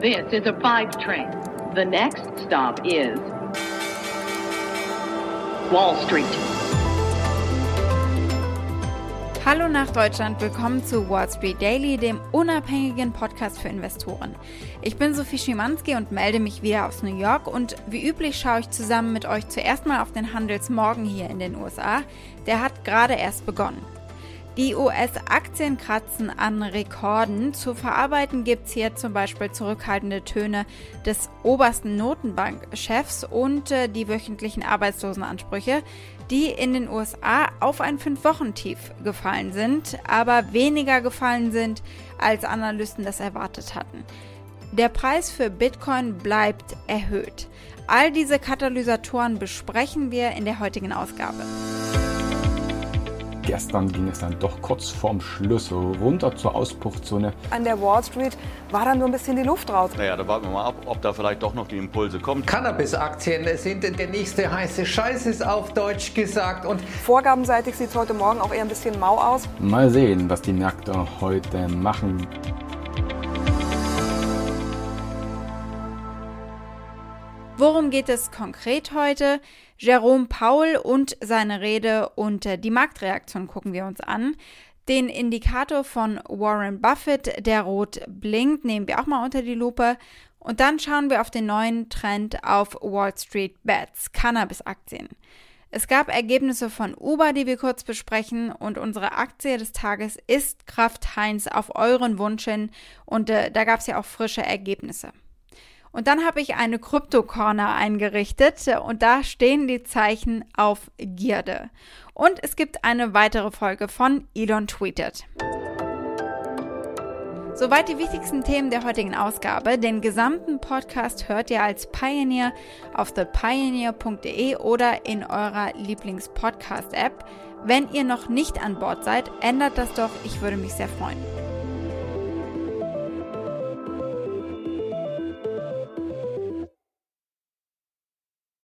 This is a five train. The next stop is Wall Street. Hallo nach Deutschland, willkommen zu Wall Street Daily, dem unabhängigen Podcast für Investoren. Ich bin Sophie Schimanski und melde mich wieder aus New York und wie üblich schaue ich zusammen mit euch zuerst mal auf den Handelsmorgen hier in den USA. Der hat gerade erst begonnen. Die US-Aktien kratzen an Rekorden. Zu verarbeiten gibt es hier zum Beispiel zurückhaltende Töne des obersten Notenbankchefs und äh, die wöchentlichen Arbeitslosenansprüche, die in den USA auf ein Fünf-Wochen-Tief gefallen sind, aber weniger gefallen sind, als Analysten das erwartet hatten. Der Preis für Bitcoin bleibt erhöht. All diese Katalysatoren besprechen wir in der heutigen Ausgabe gestern ging es dann doch kurz vorm Schluss runter zur Ausbruchzone. An der Wall Street war dann nur ein bisschen die Luft raus. Naja, da warten wir mal ab, ob da vielleicht doch noch die Impulse kommen. Cannabis-Aktien sind der nächste heiße Scheiß, ist auf Deutsch gesagt. Und Vorgabenseitig sieht es heute Morgen auch eher ein bisschen mau aus. Mal sehen, was die Märkte heute machen. Worum geht es konkret heute? Jerome Paul und seine Rede und äh, die Marktreaktion gucken wir uns an. Den Indikator von Warren Buffett, der rot blinkt, nehmen wir auch mal unter die Lupe. Und dann schauen wir auf den neuen Trend auf Wall Street Bets, Cannabis-Aktien. Es gab Ergebnisse von Uber, die wir kurz besprechen und unsere Aktie des Tages ist Kraft Heinz auf euren Wunsch hin und äh, da gab es ja auch frische Ergebnisse. Und dann habe ich eine Krypto-Corner eingerichtet und da stehen die Zeichen auf Gierde. Und es gibt eine weitere Folge von Elon Tweeted. Soweit die wichtigsten Themen der heutigen Ausgabe. Den gesamten Podcast hört ihr als Pioneer auf thepioneer.de oder in eurer Lieblings-Podcast-App. Wenn ihr noch nicht an Bord seid, ändert das doch, ich würde mich sehr freuen.